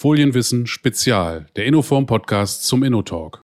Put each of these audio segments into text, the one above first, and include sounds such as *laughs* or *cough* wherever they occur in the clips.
Folienwissen Spezial, der Innoform Podcast zum InnoTalk.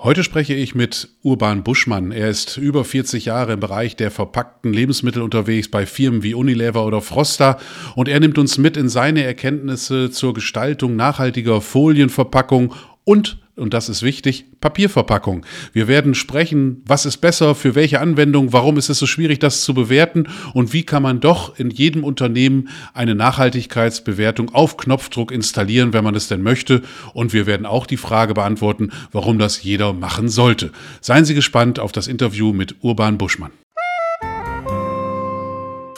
Heute spreche ich mit Urban Buschmann. Er ist über 40 Jahre im Bereich der verpackten Lebensmittel unterwegs bei Firmen wie Unilever oder Frosta und er nimmt uns mit in seine Erkenntnisse zur Gestaltung nachhaltiger Folienverpackung und und das ist wichtig, Papierverpackung. Wir werden sprechen, was ist besser, für welche Anwendung, warum ist es so schwierig, das zu bewerten und wie kann man doch in jedem Unternehmen eine Nachhaltigkeitsbewertung auf Knopfdruck installieren, wenn man es denn möchte. Und wir werden auch die Frage beantworten, warum das jeder machen sollte. Seien Sie gespannt auf das Interview mit Urban Buschmann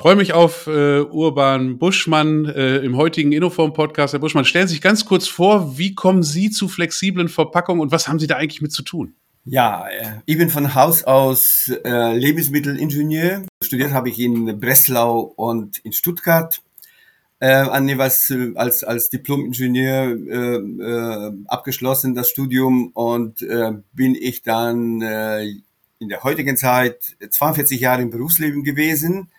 freue mich auf äh, Urban Buschmann äh, im heutigen Innoform-Podcast. Herr Buschmann, stellen Sie sich ganz kurz vor, wie kommen Sie zu flexiblen Verpackungen und was haben Sie da eigentlich mit zu tun? Ja, äh, ich bin von Haus aus äh, Lebensmittelingenieur. Studiert habe ich in Breslau und in Stuttgart. Äh, an jeweils äh, als, als Diplom-Ingenieur äh, äh, abgeschlossen, das Studium, und äh, bin ich dann äh, in der heutigen Zeit 42 Jahre im Berufsleben gewesen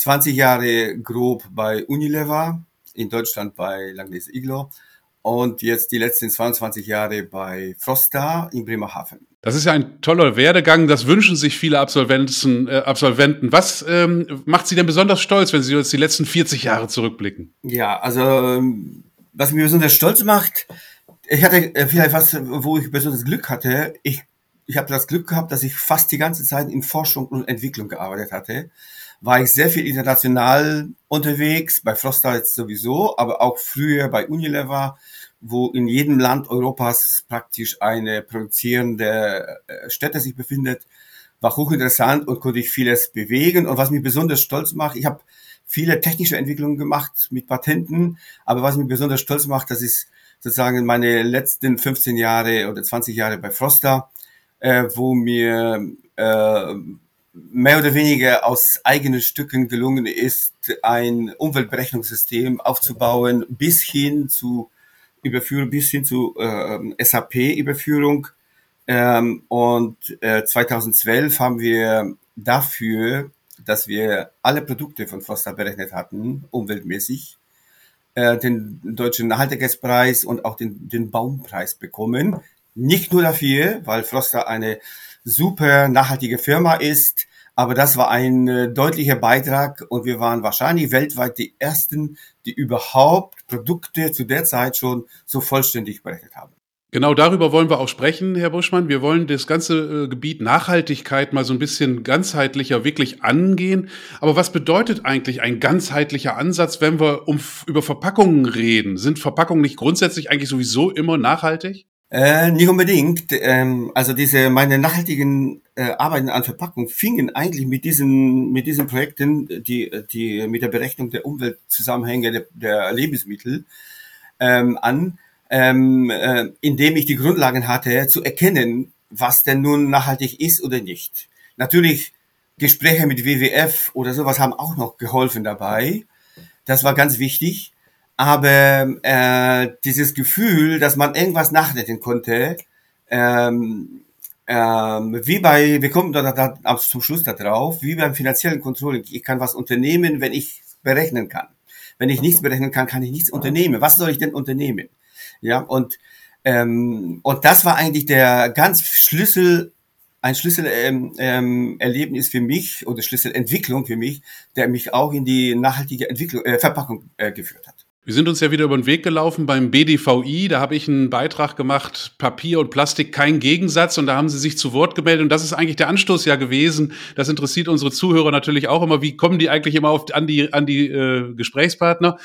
20 Jahre grob bei Unilever, in Deutschland bei Langnese Iglo und jetzt die letzten 22 Jahre bei Frosta in Bremerhaven. Das ist ja ein toller Werdegang, das wünschen sich viele Absolventen. Äh, Absolventen. Was ähm, macht Sie denn besonders stolz, wenn Sie jetzt die letzten 40 Jahre zurückblicken? Ja, also ähm, was mich besonders stolz macht, ich hatte äh, vielleicht was, wo ich besonders Glück hatte. Ich, ich habe das Glück gehabt, dass ich fast die ganze Zeit in Forschung und Entwicklung gearbeitet hatte war ich sehr viel international unterwegs, bei Frosta jetzt sowieso, aber auch früher bei Unilever, wo in jedem Land Europas praktisch eine produzierende äh, Stätte sich befindet, war hochinteressant und konnte ich vieles bewegen. Und was mich besonders stolz macht, ich habe viele technische Entwicklungen gemacht mit Patenten, aber was mich besonders stolz macht, das ist sozusagen meine letzten 15 Jahre oder 20 Jahre bei Frosta, äh, wo mir äh, mehr oder weniger aus eigenen Stücken gelungen ist, ein Umweltberechnungssystem aufzubauen, bis hin zu Überführung, bis hin zu äh, SAP-Überführung. Ähm, und äh, 2012 haben wir dafür, dass wir alle Produkte von Froster berechnet hatten, umweltmäßig, äh, den deutschen Nachhaltigkeitspreis und auch den, den Baumpreis bekommen. Nicht nur dafür, weil Froster eine super nachhaltige Firma ist. Aber das war ein äh, deutlicher Beitrag und wir waren wahrscheinlich weltweit die ersten, die überhaupt Produkte zu der Zeit schon so vollständig berechnet haben. Genau darüber wollen wir auch sprechen, Herr Buschmann. Wir wollen das ganze äh, Gebiet Nachhaltigkeit mal so ein bisschen ganzheitlicher wirklich angehen. Aber was bedeutet eigentlich ein ganzheitlicher Ansatz, wenn wir um, über Verpackungen reden? Sind Verpackungen nicht grundsätzlich eigentlich sowieso immer nachhaltig? Äh, nicht unbedingt. Ähm, also diese meine nachhaltigen äh, Arbeiten an Verpackung fingen eigentlich mit diesen mit diesen Projekten, die die mit der Berechnung der Umweltzusammenhänge der, der Lebensmittel ähm, an, ähm, äh, indem ich die Grundlagen hatte, zu erkennen, was denn nun nachhaltig ist oder nicht. Natürlich Gespräche mit WWF oder sowas haben auch noch geholfen dabei. Das war ganz wichtig. Aber äh, dieses Gefühl, dass man irgendwas nachdenken konnte, ähm, ähm, wie bei, wir kommen da, da, da zum Schluss da drauf, wie beim finanziellen Controlling. Ich kann was unternehmen, wenn ich berechnen kann. Wenn ich nichts berechnen kann, kann ich nichts unternehmen. Was soll ich denn unternehmen? Ja, und, ähm, und das war eigentlich der ganz Schlüssel, ein Schlüsselerlebnis ähm, ähm, für mich oder Schlüsselentwicklung für mich, der mich auch in die nachhaltige Entwicklung, äh, Verpackung äh, geführt hat. Wir sind uns ja wieder über den Weg gelaufen beim BDVI. Da habe ich einen Beitrag gemacht, Papier und Plastik kein Gegensatz. Und da haben Sie sich zu Wort gemeldet. Und das ist eigentlich der Anstoß ja gewesen. Das interessiert unsere Zuhörer natürlich auch immer. Wie kommen die eigentlich immer auf, an die, an die äh, Gesprächspartner?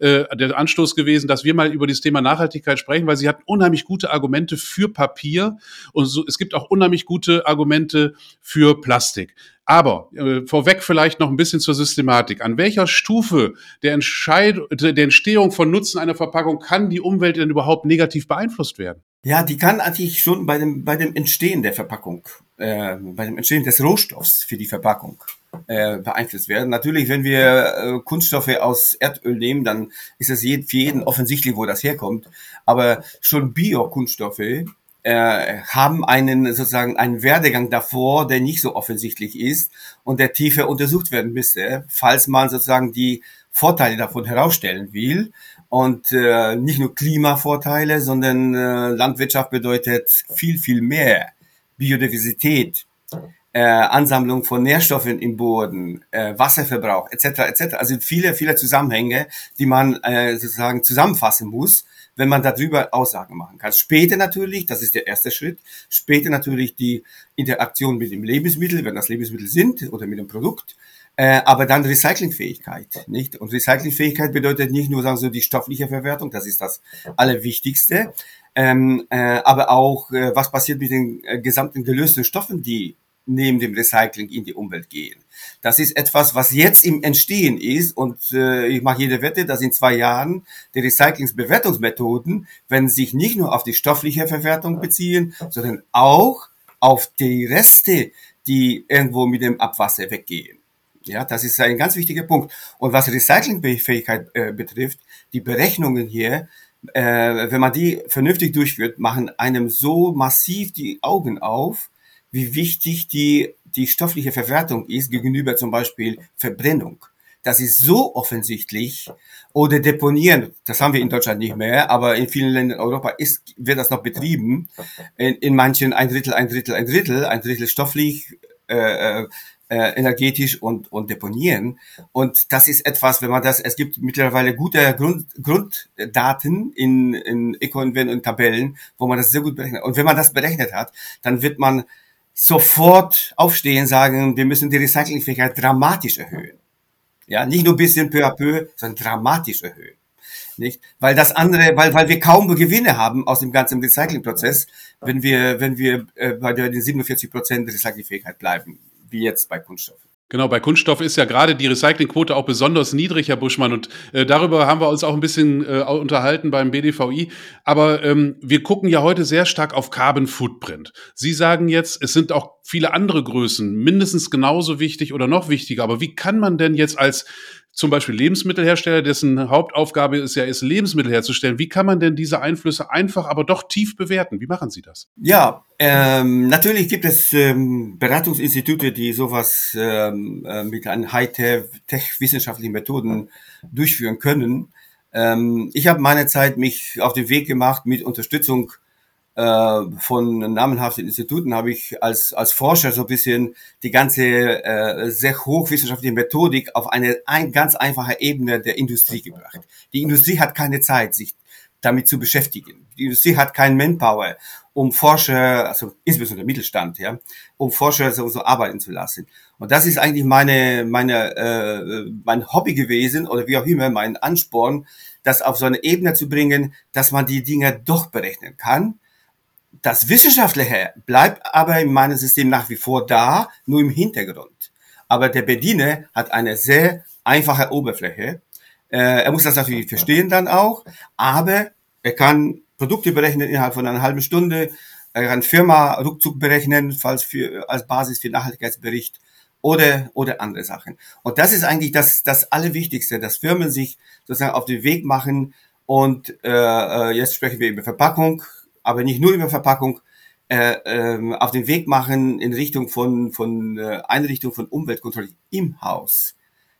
Äh, der Anstoß gewesen, dass wir mal über das Thema Nachhaltigkeit sprechen, weil Sie hatten unheimlich gute Argumente für Papier. Und so, es gibt auch unheimlich gute Argumente für Plastik. Aber äh, vorweg vielleicht noch ein bisschen zur Systematik. An welcher Stufe der, Entscheid der Entstehung von Nutzen einer Verpackung kann die Umwelt denn überhaupt negativ beeinflusst werden? Ja, die kann eigentlich schon bei dem, bei dem Entstehen der Verpackung, äh, bei dem Entstehen des Rohstoffs für die Verpackung äh, beeinflusst werden. Natürlich, wenn wir äh, Kunststoffe aus Erdöl nehmen, dann ist es für jeden offensichtlich, wo das herkommt. Aber schon Bio-Kunststoffe äh, haben einen sozusagen einen Werdegang davor, der nicht so offensichtlich ist und der tiefer untersucht werden müsste, falls man sozusagen die Vorteile davon herausstellen will. Und äh, nicht nur Klimavorteile, sondern äh, Landwirtschaft bedeutet viel, viel mehr. Biodiversität, äh, Ansammlung von Nährstoffen im Boden, äh, Wasserverbrauch etc. etc. Also viele, viele Zusammenhänge, die man äh, sozusagen zusammenfassen muss, wenn man darüber Aussagen machen kann. Später natürlich, das ist der erste Schritt, später natürlich die Interaktion mit dem Lebensmittel, wenn das Lebensmittel sind oder mit dem Produkt, äh, aber dann Recyclingfähigkeit, nicht? Und Recyclingfähigkeit bedeutet nicht nur sagen so die stoffliche Verwertung, das ist das Allerwichtigste, ähm, äh, aber auch äh, was passiert mit den äh, gesamten gelösten Stoffen, die neben dem Recycling in die Umwelt gehen. Das ist etwas, was jetzt im Entstehen ist und äh, ich mache jede Wette, dass in zwei Jahren die Recyclingsbewertungsmethoden, wenn sich nicht nur auf die stoffliche Verwertung beziehen, sondern auch auf die Reste, die irgendwo mit dem Abwasser weggehen. Ja, das ist ein ganz wichtiger Punkt. Und was Recyclingfähigkeit äh, betrifft, die Berechnungen hier, äh, wenn man die vernünftig durchführt, machen einem so massiv die Augen auf, wie wichtig die, die stoffliche Verwertung ist gegenüber zum Beispiel Verbrennung. Das ist so offensichtlich. Oder Deponieren, das haben wir in Deutschland nicht mehr, aber in vielen Ländern Europa ist, wird das noch betrieben. In, in manchen ein Drittel, ein Drittel, ein Drittel, ein Drittel stofflich, äh, äh, energetisch und, und deponieren. Und das ist etwas, wenn man das, es gibt mittlerweile gute Grund, Grunddaten in, in Ecoinvent und Tabellen, wo man das sehr gut berechnet. Und wenn man das berechnet hat, dann wird man sofort aufstehen, sagen, wir müssen die Recyclingfähigkeit dramatisch erhöhen. Ja, nicht nur bisschen peu à peu, sondern dramatisch erhöhen. Nicht? Weil das andere, weil, weil wir kaum Gewinne haben aus dem ganzen Recyclingprozess, wenn wir, wenn wir äh, bei den 47 Prozent Recyclingfähigkeit bleiben, wie jetzt bei Kunststoffen. Genau, bei Kunststoff ist ja gerade die Recyclingquote auch besonders niedrig, Herr Buschmann. Und äh, darüber haben wir uns auch ein bisschen äh, unterhalten beim BDVI. Aber ähm, wir gucken ja heute sehr stark auf Carbon Footprint. Sie sagen jetzt, es sind auch viele andere Größen mindestens genauso wichtig oder noch wichtiger. Aber wie kann man denn jetzt als zum Beispiel Lebensmittelhersteller, dessen Hauptaufgabe ist ja ist, Lebensmittel herzustellen. Wie kann man denn diese Einflüsse einfach, aber doch tief bewerten? Wie machen Sie das? Ja, ähm, natürlich gibt es ähm, Beratungsinstitute, die sowas ähm, äh, mit einem High-Tech-wissenschaftlichen Methoden durchführen können. Ähm, ich habe meine Zeit mich auf den Weg gemacht mit Unterstützung äh, von namenhaften Instituten habe ich als, als Forscher so ein bisschen die ganze äh, sehr hochwissenschaftliche Methodik auf eine ein, ganz einfache Ebene der Industrie gebracht. Die Industrie hat keine Zeit, sich damit zu beschäftigen. Die Industrie hat keinen Manpower, um Forscher, also insbesondere Mittelstand, ja, um Forscher so, so arbeiten zu lassen. Und das ist eigentlich meine, meine, äh, mein Hobby gewesen oder wie auch immer, mein Ansporn, das auf so eine Ebene zu bringen, dass man die Dinge doch berechnen kann das Wissenschaftliche bleibt aber in meinem System nach wie vor da, nur im Hintergrund. Aber der Bediener hat eine sehr einfache Oberfläche. Äh, er muss das natürlich verstehen dann auch, aber er kann Produkte berechnen innerhalb von einer halben Stunde. Er kann Firma Rückzug berechnen, falls für, als Basis für Nachhaltigkeitsbericht oder, oder andere Sachen. Und das ist eigentlich das, das Allerwichtigste, dass Firmen sich sozusagen auf den Weg machen und äh, äh jetzt sprechen wir über Verpackung, aber nicht nur über Verpackung, äh, äh, auf den Weg machen in Richtung von, von äh, Einrichtung von Umweltkontrolle im Haus.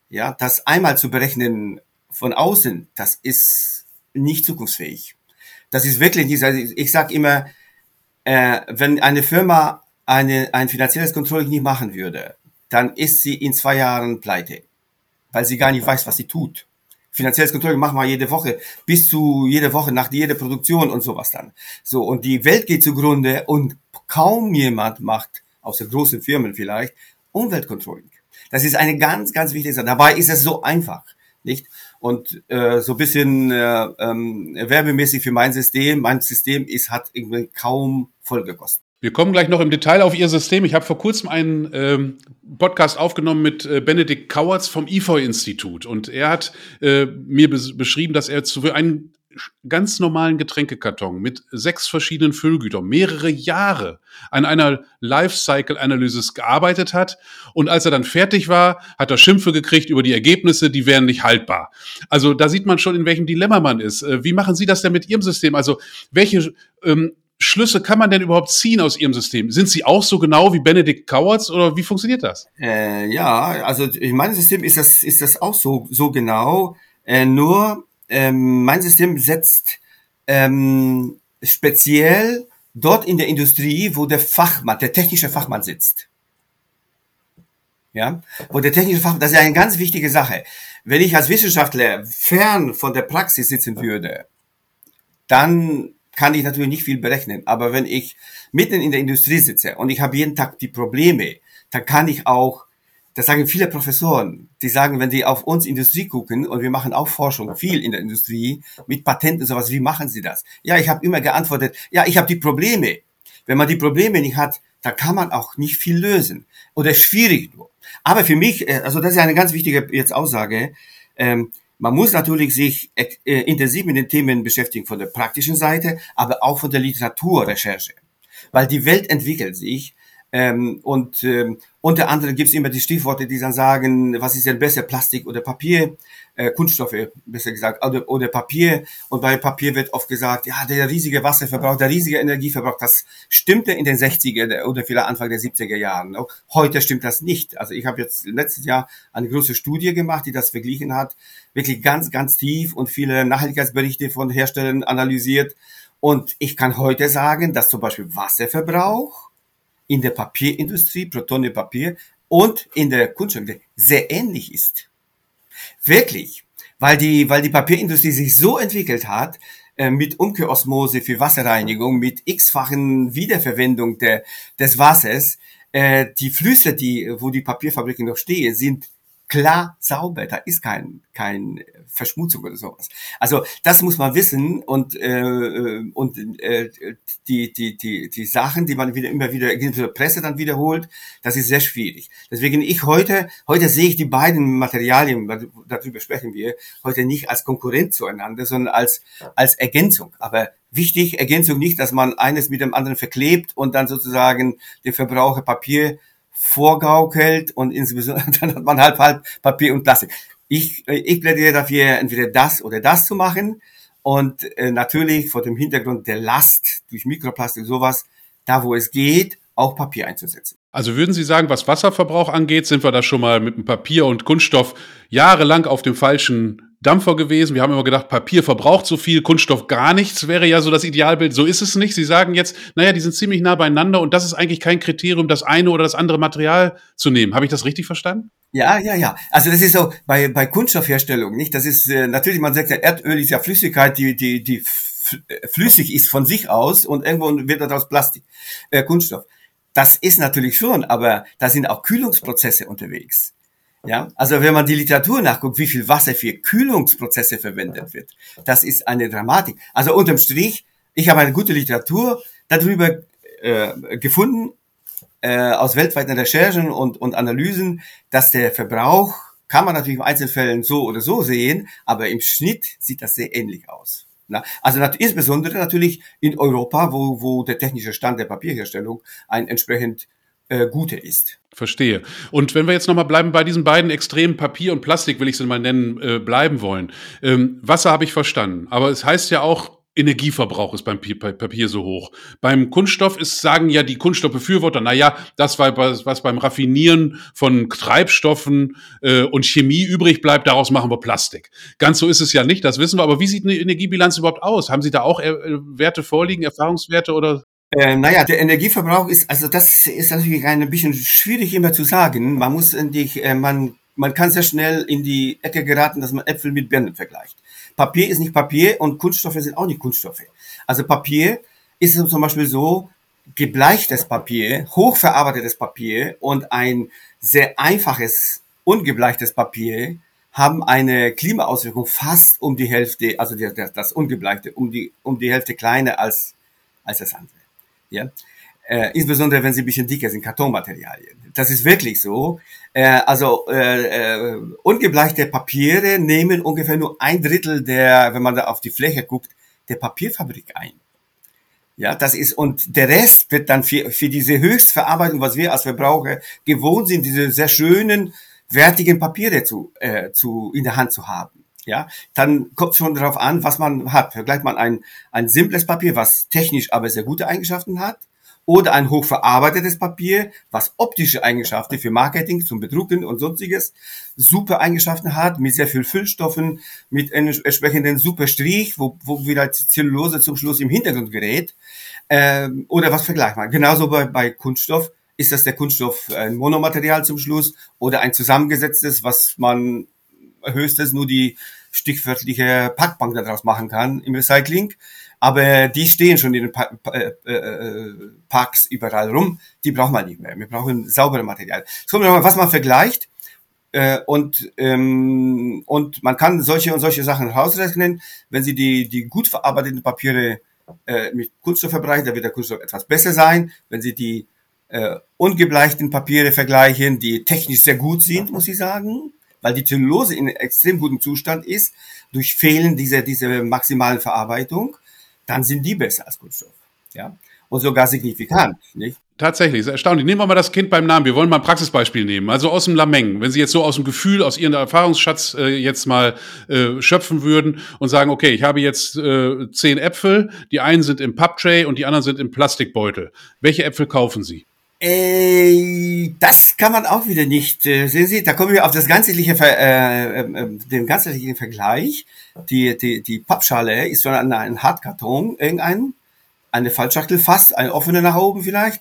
Ja, das einmal zu berechnen von außen, das ist nicht zukunftsfähig. Das ist wirklich nicht, also ich sage immer, äh, wenn eine Firma eine, ein finanzielles Controlling nicht machen würde, dann ist sie in zwei Jahren pleite, weil sie gar nicht weiß, was sie tut. Finanzielles Controlling machen wir jede Woche, bis zu jede Woche nach jeder Produktion und sowas dann. So, und die Welt geht zugrunde und kaum jemand macht, außer großen Firmen vielleicht, Umweltcontrolling. Das ist eine ganz, ganz wichtige Sache. Dabei ist es so einfach, nicht? Und äh, so bisschen äh, ähm, werbemäßig für mein System. Mein System ist hat irgendwie kaum Folgekosten. Wir kommen gleich noch im Detail auf Ihr System. Ich habe vor kurzem einen ähm, Podcast aufgenommen mit äh, Benedikt Kauertz vom IFOI-Institut und er hat äh, mir beschrieben, dass er zu einem ganz normalen Getränkekarton mit sechs verschiedenen Füllgütern mehrere Jahre an einer Lifecycle-Analysis gearbeitet hat. Und als er dann fertig war, hat er Schimpfe gekriegt über die Ergebnisse, die wären nicht haltbar. Also da sieht man schon, in welchem Dilemma man ist. Äh, wie machen Sie das denn mit Ihrem System? Also welche ähm, Schlüsse kann man denn überhaupt ziehen aus Ihrem System? Sind sie auch so genau wie Benedikt Kauertz oder wie funktioniert das? Äh, ja, also in meinem System ist das, ist das auch so, so genau. Äh, nur ähm, mein System setzt ähm, speziell dort in der Industrie, wo der Fachmann, der technische Fachmann sitzt. Ja, wo der technische Fachmann, das ist eine ganz wichtige Sache. Wenn ich als Wissenschaftler fern von der Praxis sitzen würde, dann kann ich natürlich nicht viel berechnen. Aber wenn ich mitten in der Industrie sitze und ich habe jeden Tag die Probleme, dann kann ich auch, das sagen viele Professoren, die sagen, wenn die auf uns Industrie gucken und wir machen auch Forschung, viel in der Industrie, mit Patenten und sowas, wie machen sie das? Ja, ich habe immer geantwortet, ja, ich habe die Probleme. Wenn man die Probleme nicht hat, dann kann man auch nicht viel lösen. Oder schwierig nur. Aber für mich, äh, also das ist eine ganz wichtige jetzt Aussage, ähm, man muss natürlich sich äh, intensiv mit den Themen beschäftigen von der praktischen Seite, aber auch von der Literaturrecherche. Weil die Welt entwickelt sich ähm, und ähm, unter anderem gibt es immer die Stichworte, die dann sagen, was ist denn besser, Plastik oder Papier? äh, Kunststoffe, besser gesagt, oder, oder Papier. Und bei Papier wird oft gesagt, ja, der riesige Wasserverbrauch, der riesige Energieverbrauch, das stimmte in den 60er oder vielleicht Anfang der 70er Jahren. Heute stimmt das nicht. Also ich habe jetzt letztes Jahr eine große Studie gemacht, die das verglichen hat, wirklich ganz, ganz tief und viele Nachhaltigkeitsberichte von Herstellern analysiert. Und ich kann heute sagen, dass zum Beispiel Wasserverbrauch in der Papierindustrie pro Papier und in der Kunststoff sehr ähnlich ist. Wirklich. Weil die, weil die Papierindustrie sich so entwickelt hat, äh, mit Umkehrosmose für Wasserreinigung, mit x-fachen Wiederverwendung der, des Wassers, äh, die Flüsse, die, wo die Papierfabriken noch stehen, sind klar sauber. Da ist kein, kein Verschmutzung oder sowas. Also das muss man wissen und äh, und äh, die die die die Sachen, die man wieder immer wieder in der Presse dann wiederholt, das ist sehr schwierig. Deswegen ich heute heute sehe ich die beiden Materialien, darüber sprechen wir heute nicht als Konkurrent zueinander, sondern als als Ergänzung. Aber wichtig Ergänzung nicht, dass man eines mit dem anderen verklebt und dann sozusagen den Verbraucher Papier vorgaukelt und insbesondere *laughs* dann hat man halb halb Papier und Plastik. Ich, äh, ich plädiere dafür, entweder das oder das zu machen und äh, natürlich vor dem Hintergrund der Last durch Mikroplastik sowas, da wo es geht, auch Papier einzusetzen. Also würden Sie sagen, was Wasserverbrauch angeht, sind wir da schon mal mit dem Papier und Kunststoff jahrelang auf dem falschen Dampfer gewesen. Wir haben immer gedacht, Papier verbraucht so viel, Kunststoff gar nichts, wäre ja so das Idealbild. So ist es nicht. Sie sagen jetzt, naja, die sind ziemlich nah beieinander und das ist eigentlich kein Kriterium, das eine oder das andere Material zu nehmen. Habe ich das richtig verstanden? Ja, ja, ja. Also das ist so bei, bei Kunststoffherstellung, nicht? Das ist äh, natürlich, man sagt ja, Erdöl ist ja Flüssigkeit, die, die, die flüssig ist von sich aus und irgendwo wird daraus Plastik, äh, Kunststoff. Das ist natürlich schon, aber da sind auch Kühlungsprozesse unterwegs. Ja, also wenn man die Literatur nachguckt, wie viel Wasser für Kühlungsprozesse verwendet wird, das ist eine Dramatik. Also unterm Strich, ich habe eine gute Literatur darüber äh, gefunden, äh, aus weltweiten Recherchen und, und Analysen, dass der Verbrauch, kann man natürlich in Einzelfällen so oder so sehen, aber im Schnitt sieht das sehr ähnlich aus. Na, also nat insbesondere natürlich in Europa, wo, wo der technische Stand der Papierherstellung ein entsprechend äh, gute ist. Verstehe. Und wenn wir jetzt nochmal bleiben bei diesen beiden Extremen Papier und Plastik, will ich sie mal nennen, äh, bleiben wollen. Ähm, Wasser habe ich verstanden, aber es heißt ja auch, Energieverbrauch ist beim Papier so hoch. Beim Kunststoff ist, sagen ja die Kunststoffbefürworter, na ja, das war was beim Raffinieren von Treibstoffen äh, und Chemie übrig bleibt, daraus machen wir Plastik. Ganz so ist es ja nicht, das wissen wir. Aber wie sieht eine Energiebilanz überhaupt aus? Haben Sie da auch äh, Werte vorliegen, Erfahrungswerte oder? Äh, naja, der Energieverbrauch ist, also das ist natürlich ein bisschen schwierig immer zu sagen. Man muss endlich, äh, man, man kann sehr schnell in die Ecke geraten, dass man Äpfel mit Birnen vergleicht. Papier ist nicht Papier und Kunststoffe sind auch nicht Kunststoffe. Also Papier ist zum Beispiel so, gebleichtes Papier, hochverarbeitetes Papier und ein sehr einfaches, ungebleichtes Papier haben eine Klimaauswirkung fast um die Hälfte, also das ungebleichte, um die, um die Hälfte kleiner als, als das andere. Ja? Äh, insbesondere wenn sie ein bisschen dicker sind, Kartonmaterialien. Das ist wirklich so. Äh, also äh, äh, ungebleichte Papiere nehmen ungefähr nur ein Drittel der, wenn man da auf die Fläche guckt, der Papierfabrik ein. Ja, das ist, und der Rest wird dann für, für diese Höchstverarbeitung, was wir als Verbraucher gewohnt sind, diese sehr schönen, wertigen Papiere zu, äh, zu, in der Hand zu haben. Ja, dann kommt es schon darauf an, was man hat. Vergleicht man ein, ein simples Papier, was technisch aber sehr gute Eigenschaften hat, oder ein hochverarbeitetes Papier, was optische Eigenschaften für Marketing, zum Bedrucken und sonstiges super Eigenschaften hat, mit sehr viel Füllstoffen, mit entsprechenden super Strich, wo, wo wieder die Zellulose zum Schluss im Hintergrund gerät, ähm, oder was vergleicht man. Genauso bei, bei Kunststoff ist das der Kunststoff ein Monomaterial zum Schluss oder ein zusammengesetztes, was man höchstens nur die stichwörtliche Packbank daraus machen kann im Recycling. Aber die stehen schon in den pa äh, äh, Parks überall rum. Die braucht man nicht mehr. Wir brauchen saubere Material. Es kommt nochmal, was man vergleicht. Äh, und, ähm, und man kann solche und solche Sachen rausrechnen. Wenn Sie die, die gut verarbeiteten Papiere äh, mit Kunststoff verbreiten, dann wird der Kunststoff etwas besser sein. Wenn Sie die äh, ungebleichten Papiere vergleichen, die technisch sehr gut sind, muss ich sagen, weil die Zellulose in extrem gutem Zustand ist, durch Fehlen dieser, dieser maximalen Verarbeitung, dann sind die besser als Kunststoff. Ja? Und sogar signifikant, nicht? Tatsächlich, ist erstaunlich. Nehmen wir mal das Kind beim Namen. Wir wollen mal ein Praxisbeispiel nehmen. Also aus dem Lameng. Wenn Sie jetzt so aus dem Gefühl, aus Ihrem Erfahrungsschatz äh, jetzt mal äh, schöpfen würden und sagen, okay, ich habe jetzt äh, zehn Äpfel. Die einen sind im Papptray und die anderen sind im Plastikbeutel. Welche Äpfel kaufen Sie? Äh, das kann man auch wieder nicht. Äh, sehen Sie, da kommen wir auf das ganzheitliche, äh, äh, den ganzheitlichen Vergleich. Die, die, die Pappschale ist von einem Hartkarton, irgendein, eine Fallschachtel fast, eine offene nach oben vielleicht.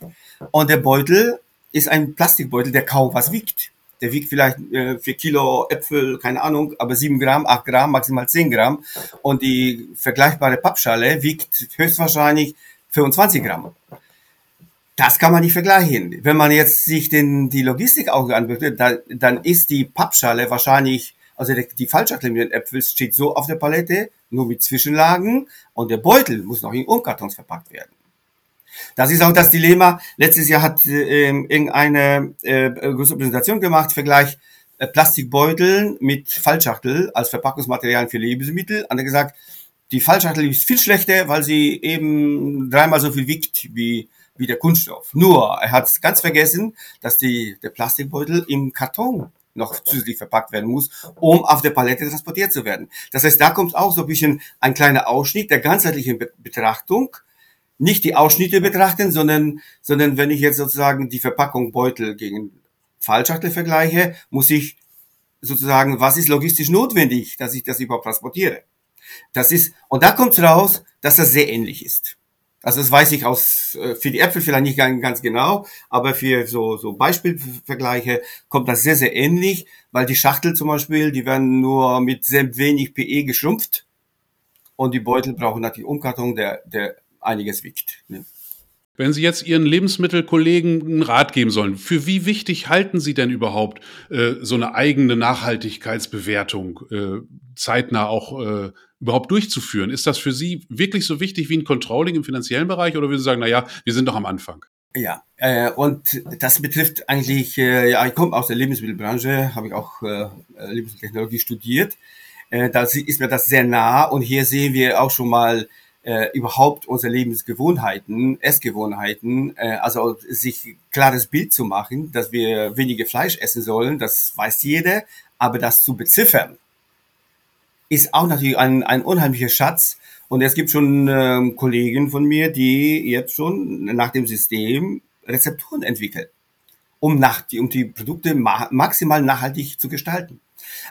Und der Beutel ist ein Plastikbeutel, der kaum was wiegt. Der wiegt vielleicht äh, 4 Kilo Äpfel, keine Ahnung, aber 7 Gramm, 8 Gramm, maximal 10 Gramm. Und die vergleichbare Pappschale wiegt höchstwahrscheinlich 25 Gramm. Das kann man nicht vergleichen. Wenn man jetzt sich den, die Logistik auch anbietet, dann, dann ist die Pappschale wahrscheinlich, also die, die mit den Äpfeln steht so auf der Palette, nur mit Zwischenlagen und der Beutel muss noch in Umkartons verpackt werden. Das ist auch das Dilemma. Letztes Jahr hat äh, irgendeine äh, große Präsentation gemacht, Vergleich äh, Plastikbeutel mit Fallschachtel als Verpackungsmaterial für Lebensmittel. Und er gesagt, die Fallschachtel ist viel schlechter, weil sie eben dreimal so viel wiegt wie wie der Kunststoff. Nur, er hat ganz vergessen, dass die, der Plastikbeutel im Karton noch zusätzlich verpackt werden muss, um auf der Palette transportiert zu werden. Das heißt, da kommt auch so ein bisschen ein kleiner Ausschnitt der ganzheitlichen Be Betrachtung. Nicht die Ausschnitte betrachten, sondern, sondern wenn ich jetzt sozusagen die Verpackung Beutel gegen Fallschachtel vergleiche, muss ich sozusagen, was ist logistisch notwendig, dass ich das überhaupt transportiere? Das ist, und da kommt raus, dass das sehr ähnlich ist. Also das weiß ich aus, äh, für die Äpfel vielleicht nicht ganz genau, aber für so, so Beispielvergleiche kommt das sehr, sehr ähnlich, weil die Schachtel zum Beispiel, die werden nur mit sehr wenig PE geschrumpft und die Beutel brauchen natürlich Umkarton, der, der einiges wiegt. Ne? Wenn Sie jetzt Ihren Lebensmittelkollegen einen Rat geben sollen, für wie wichtig halten Sie denn überhaupt äh, so eine eigene Nachhaltigkeitsbewertung äh, zeitnah auch äh, überhaupt durchzuführen? Ist das für Sie wirklich so wichtig wie ein Controlling im finanziellen Bereich oder würden Sie sagen, na ja, wir sind doch am Anfang? Ja, äh, und das betrifft eigentlich, äh, ja, ich komme aus der Lebensmittelbranche, habe ich auch äh, Lebensmitteltechnologie studiert. Äh, da ist mir das sehr nah und hier sehen wir auch schon mal äh, überhaupt unsere Lebensgewohnheiten, Essgewohnheiten, äh, also sich klares Bild zu machen, dass wir weniger Fleisch essen sollen, das weiß jeder, aber das zu beziffern, ist auch natürlich ein, ein unheimlicher Schatz. Und es gibt schon ähm, Kollegen von mir, die jetzt schon nach dem System Rezepturen entwickeln, um, nach, die, um die Produkte ma maximal nachhaltig zu gestalten.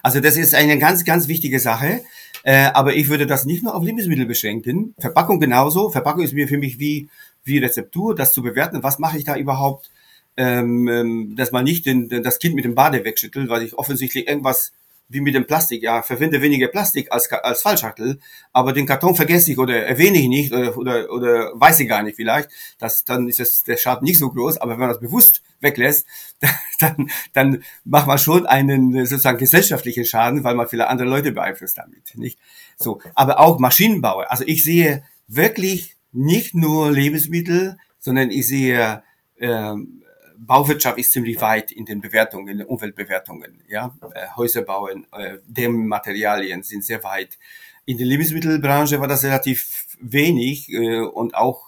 Also das ist eine ganz, ganz wichtige Sache. Äh, aber ich würde das nicht nur auf Lebensmittel beschränken. Verpackung genauso. Verpackung ist mir für mich wie, wie Rezeptur, das zu bewerten. Was mache ich da überhaupt? Ähm, ähm dass man nicht den, das Kind mit dem Bade wegschüttelt, weil ich offensichtlich irgendwas wie mit dem Plastik, ja, verwende weniger Plastik als, als Fallschachtel, aber den Karton vergesse ich oder erwähne ich nicht oder, oder, oder weiß ich gar nicht vielleicht, das, dann ist das, der Schaden nicht so groß, aber wenn man das bewusst weglässt, *laughs* dann, dann macht man schon einen sozusagen gesellschaftlichen Schaden, weil man viele andere Leute beeinflusst damit, nicht? So, aber auch Maschinenbau, also ich sehe wirklich nicht nur Lebensmittel, sondern ich sehe ähm, Bauwirtschaft ist ziemlich weit in den Bewertungen, in den Umweltbewertungen. Ja, äh, Häuser bauen, äh, Dämmmaterialien sind sehr weit. In der Lebensmittelbranche war das relativ wenig äh, und auch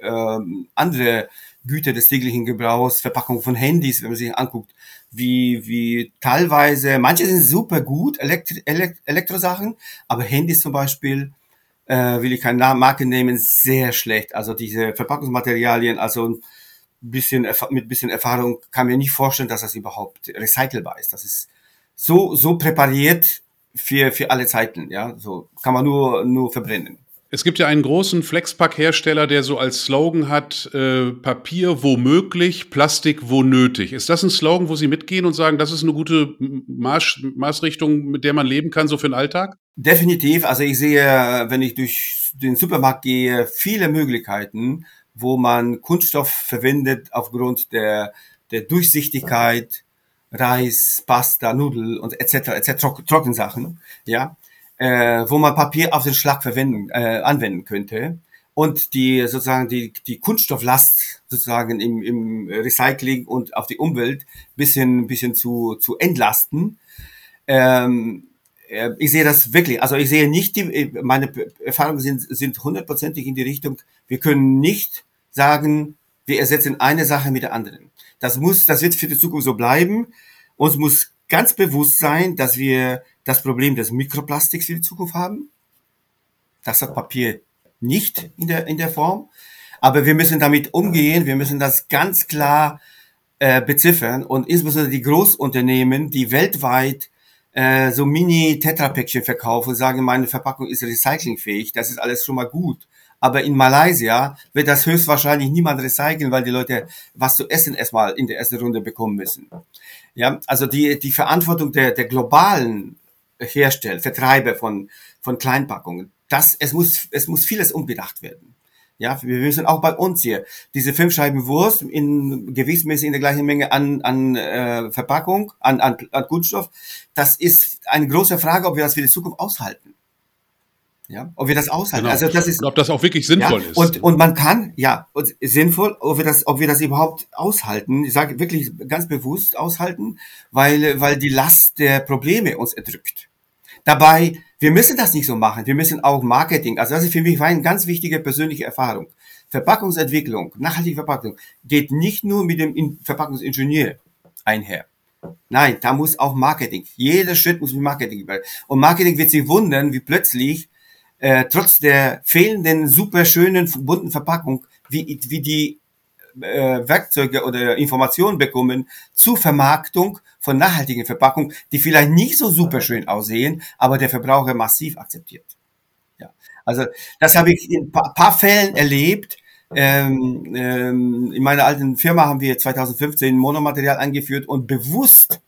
ähm, andere Güter des täglichen Gebrauchs, Verpackung von Handys, wenn man sich anguckt, wie, wie teilweise, manche sind super gut, Elektri Elekt Elektrosachen, aber Handys zum Beispiel, äh, will ich keine Marke nehmen, sehr schlecht. Also diese Verpackungsmaterialien, also bisschen, mit bisschen Erfahrung kann mir nicht vorstellen, dass das überhaupt recycelbar ist. Das ist so, so präpariert für, für alle Zeiten, ja, so kann man nur, nur verbrennen. Es gibt ja einen großen Flexpack-Hersteller, der so als Slogan hat, äh, Papier womöglich, Plastik wo nötig. Ist das ein Slogan, wo Sie mitgehen und sagen, das ist eine gute Maß, Maßrichtung, mit der man leben kann, so für den Alltag? Definitiv. Also ich sehe, wenn ich durch den Supermarkt gehe, viele Möglichkeiten, wo man Kunststoff verwendet aufgrund der, der Durchsichtigkeit, Reis, Pasta, Nudel und etc. etc. Trockensachen, ja äh, wo man Papier auf den Schlag verwenden, äh, anwenden könnte und die sozusagen die, die Kunststofflast sozusagen im, im Recycling und auf die Umwelt bisschen, bisschen zu, zu entlasten. Ähm, äh, ich sehe das wirklich, also ich sehe nicht, die, meine Erfahrungen sind, sind hundertprozentig in die Richtung, wir können nicht sagen, wir ersetzen eine Sache mit der anderen. Das muss, das wird für die Zukunft so bleiben. Uns muss ganz bewusst sein, dass wir das Problem des Mikroplastiks für die Zukunft haben. Das hat Papier nicht in der, in der Form. Aber wir müssen damit umgehen. Wir müssen das ganz klar äh, beziffern. Und insbesondere die Großunternehmen, die weltweit äh, so Mini-Tetra-Päckchen verkaufen, sagen, meine Verpackung ist recyclingfähig. Das ist alles schon mal gut. Aber in Malaysia wird das höchstwahrscheinlich niemand recyceln, weil die Leute was zu essen erstmal in der ersten Runde bekommen müssen. Ja, also die, die Verantwortung der, der globalen Hersteller, Vertreiber von, von Kleinpackungen. Das, es muss, es muss vieles umgedacht werden. Ja, wir müssen auch bei uns hier diese fünf Scheiben Wurst in gewichtsmäßig in der gleichen Menge an, an äh, Verpackung, an, an, an Kunststoff. Das ist eine große Frage, ob wir das für die Zukunft aushalten. Ja, ob wir das aushalten. Genau. Also das ist, und ob das auch wirklich sinnvoll ja, ist. Und, und man kann, ja, sinnvoll, ob wir das, ob wir das überhaupt aushalten. Ich sage wirklich ganz bewusst aushalten, weil, weil die Last der Probleme uns erdrückt. Dabei, wir müssen das nicht so machen. Wir müssen auch Marketing. Also das ist für mich eine ganz wichtige persönliche Erfahrung. Verpackungsentwicklung, nachhaltige Verpackung geht nicht nur mit dem Verpackungsingenieur einher. Nein, da muss auch Marketing. Jeder Schritt muss mit Marketing werden. Und Marketing wird sich wundern, wie plötzlich äh, trotz der fehlenden super schönen bunten Verpackung, wie, wie die äh, Werkzeuge oder Informationen bekommen zur Vermarktung von nachhaltigen Verpackungen, die vielleicht nicht so super schön aussehen, aber der Verbraucher massiv akzeptiert. Ja, also das habe ich in ein paar, paar Fällen erlebt. Ähm, ähm, in meiner alten Firma haben wir 2015 Monomaterial eingeführt und bewusst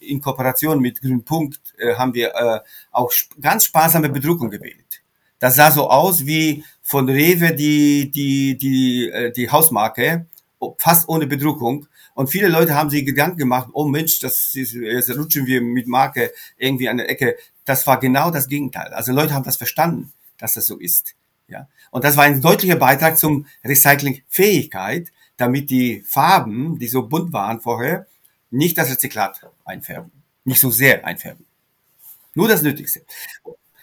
in Kooperation mit Grünpunkt äh, haben wir äh, auch ganz sparsame Bedruckung gewählt. Das sah so aus wie von Rewe die, die, die, äh, die Hausmarke, fast ohne Bedruckung. Und viele Leute haben sich Gedanken gemacht, oh Mensch, das ist, jetzt rutschen wir mit Marke irgendwie an der Ecke. Das war genau das Gegenteil. Also Leute haben das verstanden, dass das so ist. Ja. Und das war ein deutlicher Beitrag zum Recyclingfähigkeit, damit die Farben, die so bunt waren vorher, nicht das Rezyklat einfärben. Nicht so sehr einfärben. Nur das Nötigste.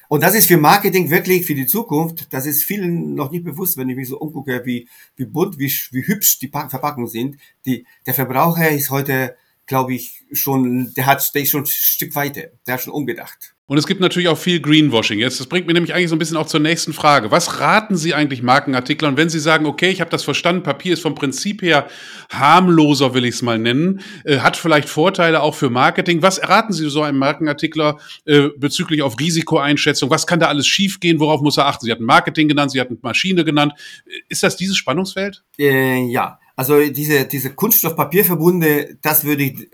Und das ist für Marketing wirklich für die Zukunft, das ist vielen noch nicht bewusst, wenn ich mich so umgucke, wie, wie bunt, wie, wie hübsch die Verpackungen sind. Die, der Verbraucher ist heute, glaube ich, schon, der hat, der ist schon ein Stück weiter, der hat schon umgedacht. Und es gibt natürlich auch viel Greenwashing. Jetzt, das bringt mir nämlich eigentlich so ein bisschen auch zur nächsten Frage. Was raten Sie eigentlich Markenartiklern, wenn Sie sagen, okay, ich habe das verstanden, Papier ist vom Prinzip her harmloser, will ich es mal nennen, äh, hat vielleicht Vorteile auch für Marketing. Was raten Sie so einem Markenartikler äh, bezüglich auf Risikoeinschätzung? Was kann da alles schiefgehen? Worauf muss er achten? Sie hatten Marketing genannt, Sie hatten Maschine genannt. Ist das dieses Spannungsfeld? Äh, ja, also diese, diese Kunststoff-Papier-Verbunde, das würde ich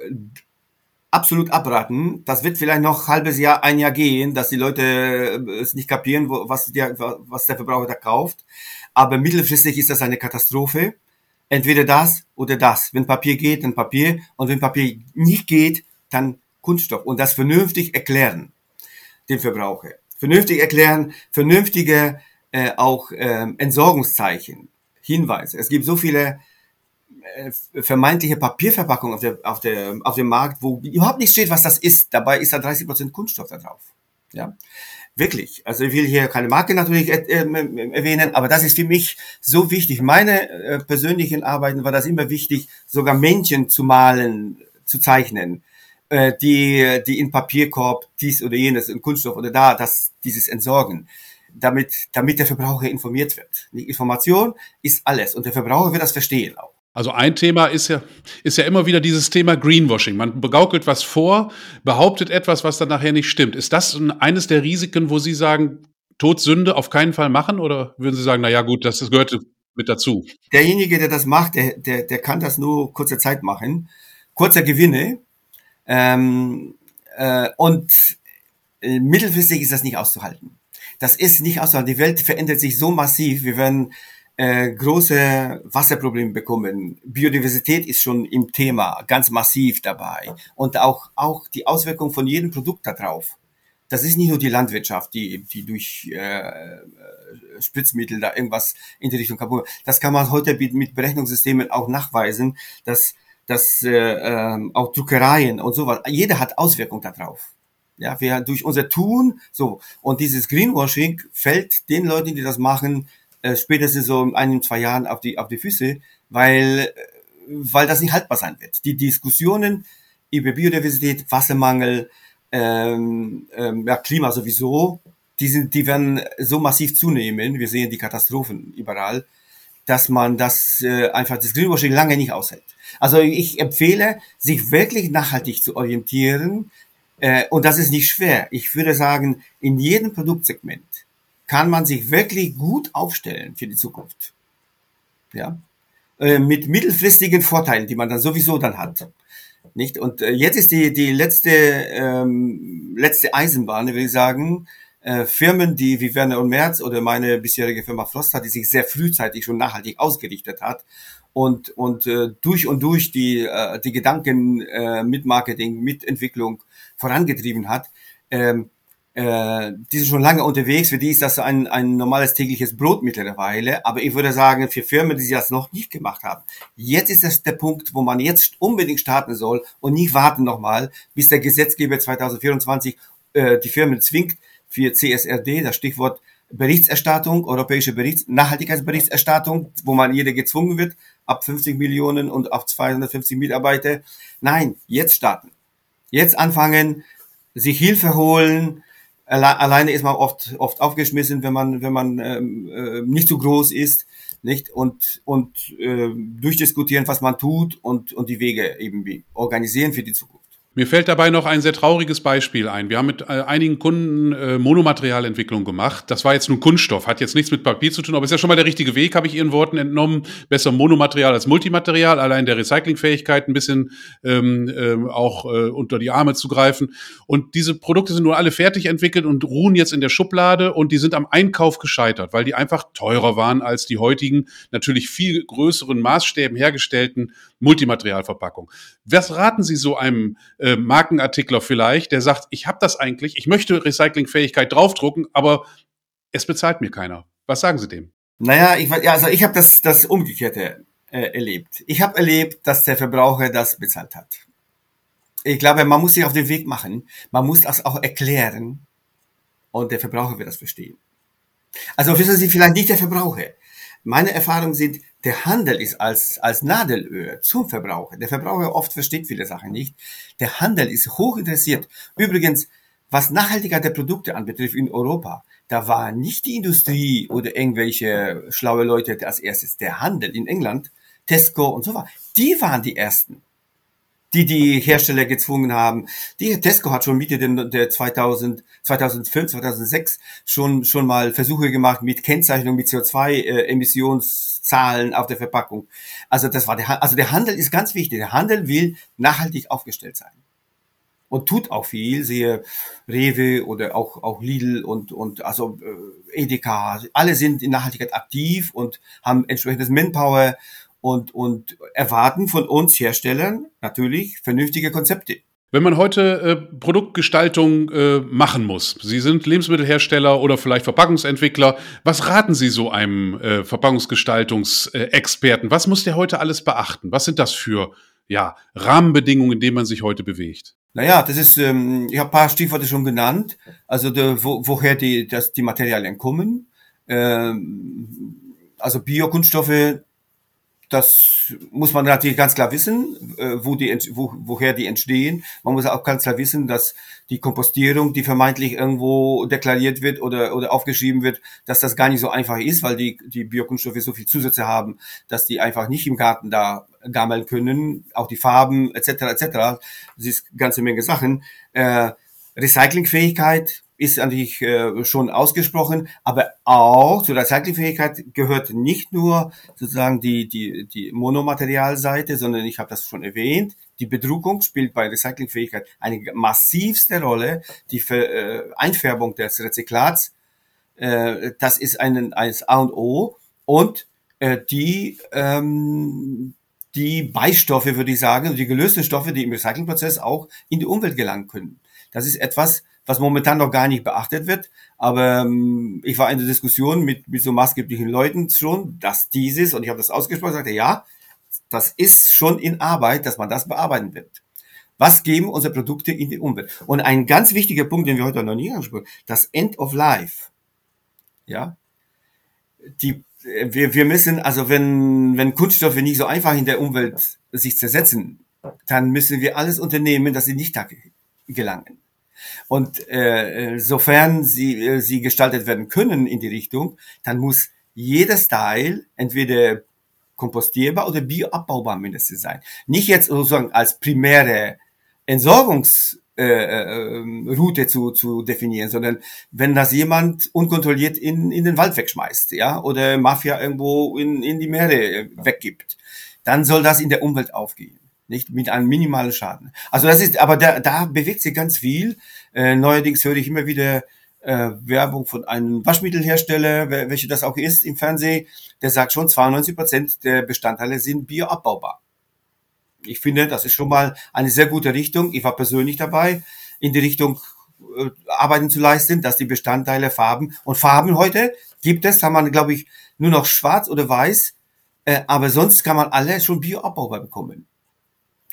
absolut abraten. Das wird vielleicht noch halbes Jahr, ein Jahr gehen, dass die Leute äh, es nicht kapieren, was, der, was der Verbraucher da kauft. Aber mittelfristig ist das eine Katastrophe. Entweder das oder das. Wenn Papier geht, dann Papier. Und wenn Papier nicht geht, dann Kunststoff. Und das vernünftig erklären dem Verbraucher. Vernünftig erklären, vernünftige äh, auch äh, Entsorgungszeichen, Hinweise. Es gibt so viele vermeintliche Papierverpackung auf, der, auf, der, auf dem Markt, wo überhaupt nicht steht, was das ist. Dabei ist da 30% Kunststoff da drauf. Ja, wirklich. Also ich will hier keine Marke natürlich äh, äh, erwähnen, aber das ist für mich so wichtig. Meine äh, persönlichen Arbeiten war das immer wichtig, sogar Männchen zu malen, zu zeichnen, äh, die, die in Papierkorb dies oder jenes, in Kunststoff oder da, das, dieses Entsorgen damit, damit der Verbraucher informiert wird. Die Information ist alles und der Verbraucher wird das verstehen auch. Also ein Thema ist ja, ist ja immer wieder dieses Thema Greenwashing. Man begaukelt was vor, behauptet etwas, was dann nachher nicht stimmt. Ist das eines der Risiken, wo Sie sagen, Todsünde auf keinen Fall machen? Oder würden Sie sagen, na ja, gut, das, gehört mit dazu? Derjenige, der das macht, der, der, der kann das nur kurze Zeit machen. Kurzer Gewinne. Ähm, äh, und äh, mittelfristig ist das nicht auszuhalten. Das ist nicht auszuhalten. Die Welt verändert sich so massiv. Wir werden äh, große Wasserprobleme bekommen. Biodiversität ist schon im Thema ganz massiv dabei und auch auch die Auswirkung von jedem Produkt darauf. Das ist nicht nur die Landwirtschaft, die die durch äh, Spritzmittel da irgendwas in die Richtung kaputt. Das kann man heute mit Berechnungssystemen auch nachweisen, dass dass äh, äh, auch Druckereien und sowas. Jeder hat Auswirkungen darauf. Ja, wir durch unser Tun so und dieses Greenwashing fällt den Leuten, die das machen, äh, spätestens so in ein, zwei Jahren auf die, auf die Füße, weil, weil das nicht haltbar sein wird. Die Diskussionen über Biodiversität, Wassermangel, ähm, ähm, ja, Klima sowieso, die, sind, die werden so massiv zunehmen, wir sehen die Katastrophen überall, dass man das äh, einfach das Greenwashing lange nicht aushält. Also ich empfehle, sich wirklich nachhaltig zu orientieren, äh, und das ist nicht schwer. Ich würde sagen, in jedem Produktsegment kann man sich wirklich gut aufstellen für die Zukunft. Ja, äh, mit mittelfristigen Vorteilen, die man dann sowieso dann hat. Nicht? Und äh, jetzt ist die, die letzte, ähm, letzte Eisenbahn, würde ich sagen, äh, Firmen, die wie Werner und Merz oder meine bisherige Firma Frost hat, die sich sehr frühzeitig schon nachhaltig ausgerichtet hat und, und äh, durch und durch die, äh, die Gedanken äh, mit Marketing, mit Entwicklung vorangetrieben hat, ähm, äh, die sind schon lange unterwegs, für die ist das ein, ein normales tägliches Brot mittlerweile. Aber ich würde sagen, für Firmen, die das noch nicht gemacht haben, jetzt ist das der Punkt, wo man jetzt unbedingt starten soll und nicht warten nochmal, bis der Gesetzgeber 2024 äh, die Firmen zwingt für CSRD, das Stichwort Berichterstattung, europäische Berichts Nachhaltigkeitsberichterstattung, wo man jeder gezwungen wird, ab 50 Millionen und auf 250 Mitarbeiter. Nein, jetzt starten. Jetzt anfangen, sich Hilfe holen, alle, alleine ist man oft oft aufgeschmissen, wenn man wenn man ähm, äh, nicht so groß ist, nicht und und äh, durchdiskutieren, was man tut und und die Wege eben organisieren für die Zukunft. Mir fällt dabei noch ein sehr trauriges Beispiel ein. Wir haben mit äh, einigen Kunden äh, Monomaterialentwicklung gemacht. Das war jetzt nun Kunststoff, hat jetzt nichts mit Papier zu tun, aber ist ja schon mal der richtige Weg, habe ich Ihren Worten entnommen. Besser Monomaterial als Multimaterial, allein der Recyclingfähigkeit ein bisschen ähm, ähm, auch äh, unter die Arme zu greifen. Und diese Produkte sind nur alle fertig entwickelt und ruhen jetzt in der Schublade und die sind am Einkauf gescheitert, weil die einfach teurer waren als die heutigen, natürlich viel größeren Maßstäben hergestellten Multimaterialverpackung. Was raten Sie so einem äh, Markenartikler vielleicht, der sagt, ich habe das eigentlich, ich möchte Recyclingfähigkeit draufdrucken, aber es bezahlt mir keiner. Was sagen Sie dem? Naja, ich, ja, also ich habe das, das Umgekehrte äh, erlebt. Ich habe erlebt, dass der Verbraucher das bezahlt hat. Ich glaube, man muss sich auf den Weg machen. Man muss das auch erklären. Und der Verbraucher wird das verstehen. Also wissen Sie vielleicht nicht der Verbraucher. Meine Erfahrungen sind, der Handel ist als, als Nadelöhr zum Verbraucher. Der Verbraucher oft versteht viele Sachen nicht. Der Handel ist hoch interessiert. Übrigens, was Nachhaltigkeit der Produkte anbetrifft in Europa, da war nicht die Industrie oder irgendwelche schlaue Leute als erstes. Der Handel in England, Tesco und so weiter, die waren die ersten die die Hersteller gezwungen haben. Die Tesco hat schon Mitte der 2000, 2005, 2006 schon schon mal Versuche gemacht mit Kennzeichnung mit CO2-Emissionszahlen äh, auf der Verpackung. Also das war der also der Handel ist ganz wichtig. Der Handel will nachhaltig aufgestellt sein und tut auch viel. Sehe Rewe oder auch auch Lidl und und also äh, Edeka. Alle sind in Nachhaltigkeit aktiv und haben entsprechendes Manpower und, und erwarten von uns Herstellern natürlich vernünftige Konzepte. Wenn man heute äh, Produktgestaltung äh, machen muss, Sie sind Lebensmittelhersteller oder vielleicht Verpackungsentwickler, was raten Sie so einem äh, Verpackungsgestaltungsexperten? was muss der heute alles beachten? Was sind das für ja, Rahmenbedingungen, in denen man sich heute bewegt? Naja, das ist, ähm, ich habe ein paar Stichworte schon genannt, also de, wo, woher die, das, die Materialien kommen. Ähm, also Biokunststoffe das muss man natürlich ganz klar wissen, äh, wo die, wo, woher die entstehen. Man muss auch ganz klar wissen, dass die Kompostierung, die vermeintlich irgendwo deklariert wird oder, oder aufgeschrieben wird, dass das gar nicht so einfach ist, weil die, die Biokunststoffe so viel Zusätze haben, dass die einfach nicht im Garten da gammeln können. Auch die Farben etc. etc. Das ist eine ganze Menge Sachen. Äh, Recyclingfähigkeit, ist eigentlich äh, schon ausgesprochen, aber auch zur Recyclingfähigkeit gehört nicht nur sozusagen die, die, die Monomaterialseite, sondern ich habe das schon erwähnt, die Bedruckung spielt bei Recyclingfähigkeit eine massivste Rolle. Die Ver, äh, Einfärbung des Rezyklats, äh, das ist ein, ein A und O. Und äh, die, ähm, die Beistoffe, würde ich sagen, die gelösten Stoffe, die im Recyclingprozess auch in die Umwelt gelangen können. Das ist etwas, was momentan noch gar nicht beachtet wird. Aber ähm, ich war in der Diskussion mit, mit so maßgeblichen Leuten schon, dass dieses, und ich habe das ausgesprochen, sagte, ja, das ist schon in Arbeit, dass man das bearbeiten wird. Was geben unsere Produkte in die Umwelt? Und ein ganz wichtiger Punkt, den wir heute noch nie angesprochen haben, das End of Life. Ja, die, wir, wir müssen, also wenn, wenn Kunststoffe nicht so einfach in der Umwelt sich zersetzen, dann müssen wir alles unternehmen, dass sie nicht da gelangen. Und äh, sofern sie, äh, sie gestaltet werden können in die Richtung, dann muss jeder Style entweder kompostierbar oder bioabbaubar mindestens sein. Nicht jetzt sozusagen als primäre Entsorgungsroute äh, äh, zu, zu definieren, sondern wenn das jemand unkontrolliert in, in den Wald wegschmeißt, ja, oder Mafia irgendwo in, in die Meere weggibt, dann soll das in der Umwelt aufgehen nicht mit einem minimalen Schaden. Also das ist, aber da, da bewegt sich ganz viel. Äh, neuerdings höre ich immer wieder äh, Werbung von einem Waschmittelhersteller, welche das auch ist im Fernsehen, der sagt schon, 92 Prozent der Bestandteile sind bioabbaubar. Ich finde, das ist schon mal eine sehr gute Richtung. Ich war persönlich dabei, in die Richtung äh, Arbeiten zu leisten, dass die Bestandteile Farben und Farben heute gibt es, haben man, glaube ich, nur noch schwarz oder weiß, äh, aber sonst kann man alle schon bioabbaubar bekommen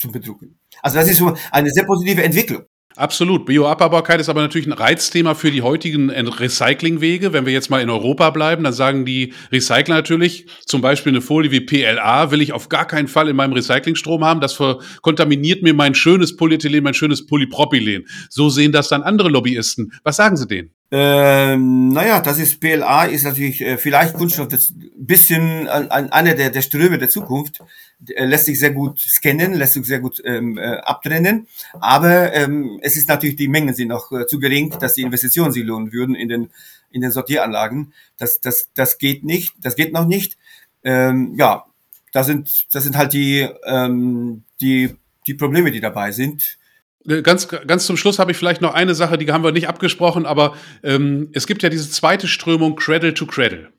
zum Bedrucken. Also das ist so eine sehr positive Entwicklung. Absolut. Bioabbaubarkeit ist aber natürlich ein Reizthema für die heutigen Recyclingwege. Wenn wir jetzt mal in Europa bleiben, dann sagen die Recycler natürlich, zum Beispiel eine Folie wie PLA will ich auf gar keinen Fall in meinem Recyclingstrom haben. Das kontaminiert mir mein schönes Polyethylen, mein schönes Polypropylen. So sehen das dann andere Lobbyisten. Was sagen Sie denen? Ähm, naja, das ist PLA, ist natürlich äh, vielleicht Kunststoff, das bisschen an, an einer der, der Ströme der Zukunft, äh, lässt sich sehr gut scannen, lässt sich sehr gut ähm, äh, abtrennen, aber ähm, es ist natürlich, die Mengen sind noch äh, zu gering, dass die Investitionen sich lohnen würden in den, in den Sortieranlagen. Das, das, das geht nicht, das geht noch nicht. Ähm, ja, das sind, das sind halt die, ähm, die, die Probleme, die dabei sind. Äh, ganz, ganz zum Schluss habe ich vielleicht noch eine Sache, die haben wir nicht abgesprochen, aber ähm, es gibt ja diese zweite Strömung Cradle to Cradle.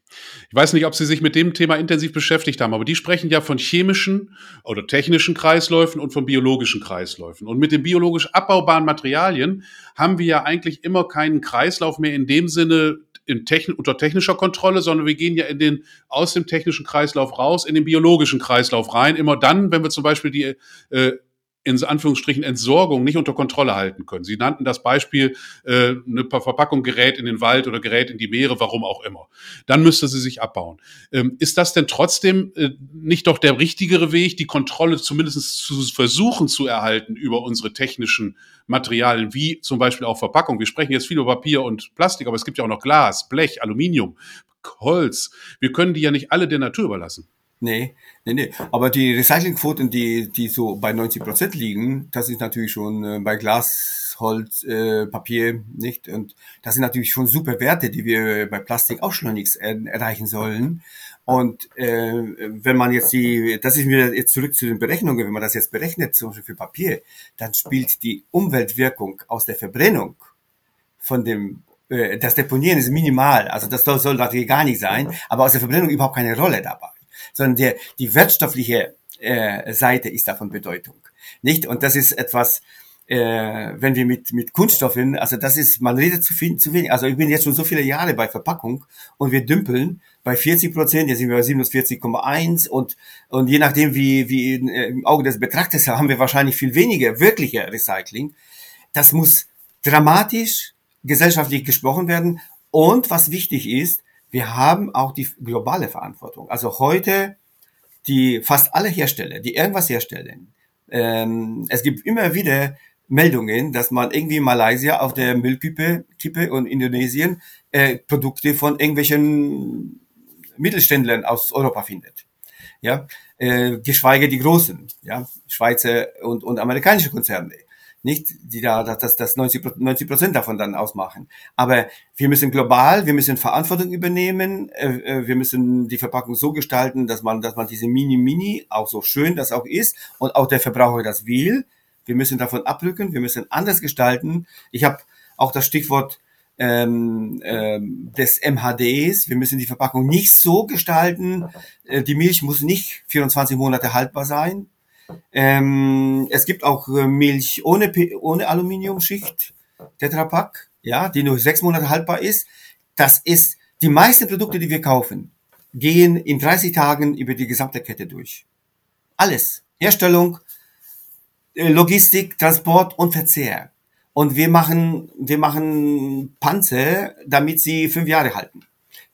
Ich weiß nicht, ob Sie sich mit dem Thema intensiv beschäftigt haben, aber die sprechen ja von chemischen oder technischen Kreisläufen und von biologischen Kreisläufen. Und mit den biologisch abbaubaren Materialien haben wir ja eigentlich immer keinen Kreislauf mehr in dem Sinne in techn unter technischer Kontrolle, sondern wir gehen ja in den, aus dem technischen Kreislauf raus, in den biologischen Kreislauf rein. Immer dann, wenn wir zum Beispiel die äh, in Anführungsstrichen Entsorgung nicht unter Kontrolle halten können. Sie nannten das Beispiel, äh, eine Verpackung gerät in den Wald oder gerät in die Meere, warum auch immer. Dann müsste sie sich abbauen. Ähm, ist das denn trotzdem äh, nicht doch der richtigere Weg, die Kontrolle zumindest zu versuchen zu erhalten über unsere technischen Materialien, wie zum Beispiel auch Verpackung? Wir sprechen jetzt viel über Papier und Plastik, aber es gibt ja auch noch Glas, Blech, Aluminium, Holz. Wir können die ja nicht alle der Natur überlassen. Nee, nee, nee. Aber die Recyclingquoten, die, die so bei 90 Prozent liegen, das ist natürlich schon äh, bei Glas, Holz, äh, Papier, nicht? Und das sind natürlich schon super Werte, die wir bei Plastik auch schleunigst er erreichen sollen. Und äh, wenn man jetzt die, das ist wieder jetzt zurück zu den Berechnungen, wenn man das jetzt berechnet, zum Beispiel für Papier, dann spielt die Umweltwirkung aus der Verbrennung von dem äh, das Deponieren ist minimal, also das soll natürlich gar nicht sein, aber aus der Verbrennung überhaupt keine Rolle dabei sondern der, die wirtschaftliche äh, Seite ist davon Bedeutung. Nicht? Und das ist etwas, äh, wenn wir mit, mit Kunststoffen, also das ist, man redet zu viel, zu wenig. Also ich bin jetzt schon so viele Jahre bei Verpackung und wir dümpeln bei 40 Prozent, jetzt sind wir bei 47,1 und, und je nachdem, wie, wie im Auge des Betrachters *laughs* haben wir wahrscheinlich viel weniger wirkliche Recycling. Das muss dramatisch gesellschaftlich gesprochen werden. Und was wichtig ist, wir haben auch die globale Verantwortung. Also heute die fast alle Hersteller, die irgendwas herstellen, ähm, es gibt immer wieder Meldungen, dass man irgendwie in Malaysia auf der Müllkippe Kippe und Indonesien äh, Produkte von irgendwelchen Mittelständlern aus Europa findet. Ja, äh, geschweige die großen, ja, Schweizer und, und amerikanische Konzerne nicht, die da das, das 90 Prozent davon dann ausmachen. Aber wir müssen global, wir müssen Verantwortung übernehmen, äh, äh, wir müssen die Verpackung so gestalten, dass man, dass man diese Mini-Mini, auch so schön das auch ist, und auch der Verbraucher das will. Wir müssen davon abrücken, wir müssen anders gestalten. Ich habe auch das Stichwort ähm, ähm, des MHDs. Wir müssen die Verpackung nicht so gestalten. Äh, die Milch muss nicht 24 Monate haltbar sein. Ähm, es gibt auch äh, Milch ohne, ohne Aluminiumschicht, Tetrapack, ja, die nur sechs Monate haltbar ist. Das ist, die meisten Produkte, die wir kaufen, gehen in 30 Tagen über die gesamte Kette durch. Alles. Herstellung, äh, Logistik, Transport und Verzehr. Und wir machen, wir machen Panzer, damit sie fünf Jahre halten.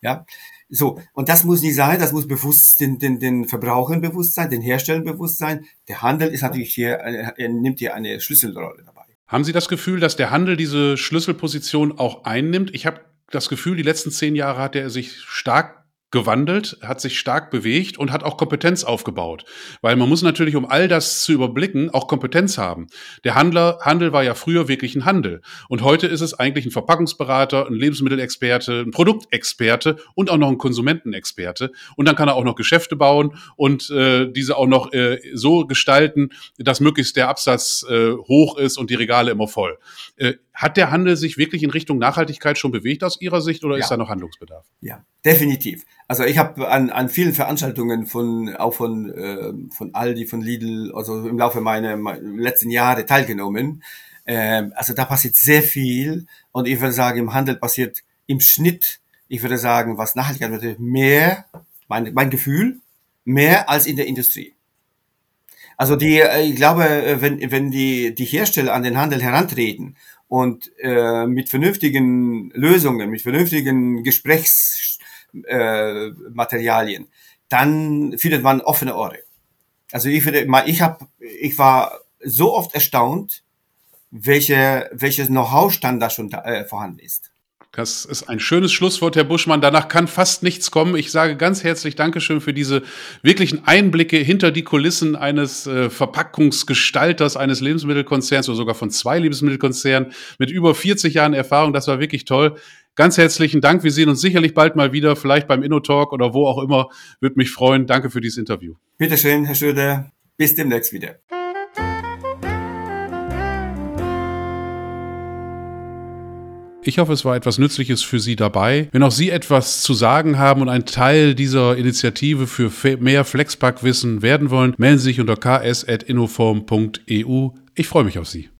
Ja. So, und das muss nicht sein, das muss bewusst den, den, den Verbrauchern bewusst sein, den Herstellern bewusst sein. Der Handel ist natürlich hier, er nimmt hier eine Schlüsselrolle dabei. Haben Sie das Gefühl, dass der Handel diese Schlüsselposition auch einnimmt? Ich habe das Gefühl, die letzten zehn Jahre hat er sich stark gewandelt, hat sich stark bewegt und hat auch Kompetenz aufgebaut. Weil man muss natürlich, um all das zu überblicken, auch Kompetenz haben. Der Handler, Handel war ja früher wirklich ein Handel. Und heute ist es eigentlich ein Verpackungsberater, ein Lebensmittelexperte, ein Produktexperte und auch noch ein Konsumentenexperte. Und dann kann er auch noch Geschäfte bauen und äh, diese auch noch äh, so gestalten, dass möglichst der Absatz äh, hoch ist und die Regale immer voll. Äh, hat der Handel sich wirklich in Richtung Nachhaltigkeit schon bewegt aus Ihrer Sicht oder ja. ist da noch Handlungsbedarf? Ja, definitiv. Also ich habe an, an vielen Veranstaltungen von auch von äh, von Aldi, von Lidl, also im Laufe meiner, meiner letzten Jahre teilgenommen. Ähm, also da passiert sehr viel und ich würde sagen, im Handel passiert im Schnitt, ich würde sagen, was Nachhaltigkeit betrifft, mehr, mein, mein Gefühl, mehr als in der Industrie. Also die, äh, ich glaube, äh, wenn, wenn die, die Hersteller an den Handel herantreten und äh, mit vernünftigen Lösungen, mit vernünftigen Gesprächsmaterialien, äh, dann findet man offene Ohren. Also ich finde, ich habe, ich war so oft erstaunt, welche, welches Know-how-Stand da schon da, äh, vorhanden ist. Das ist ein schönes Schlusswort, Herr Buschmann. Danach kann fast nichts kommen. Ich sage ganz herzlich Dankeschön für diese wirklichen Einblicke hinter die Kulissen eines äh, Verpackungsgestalters eines Lebensmittelkonzerns oder sogar von zwei Lebensmittelkonzernen mit über 40 Jahren Erfahrung. Das war wirklich toll. Ganz herzlichen Dank. Wir sehen uns sicherlich bald mal wieder, vielleicht beim InnoTalk oder wo auch immer. Würde mich freuen. Danke für dieses Interview. Bitteschön, Herr Schröder. Bis demnächst wieder. Ich hoffe, es war etwas Nützliches für Sie dabei. Wenn auch Sie etwas zu sagen haben und ein Teil dieser Initiative für mehr Flexpack-Wissen werden wollen, melden Sie sich unter ks.innoform.eu. Ich freue mich auf Sie.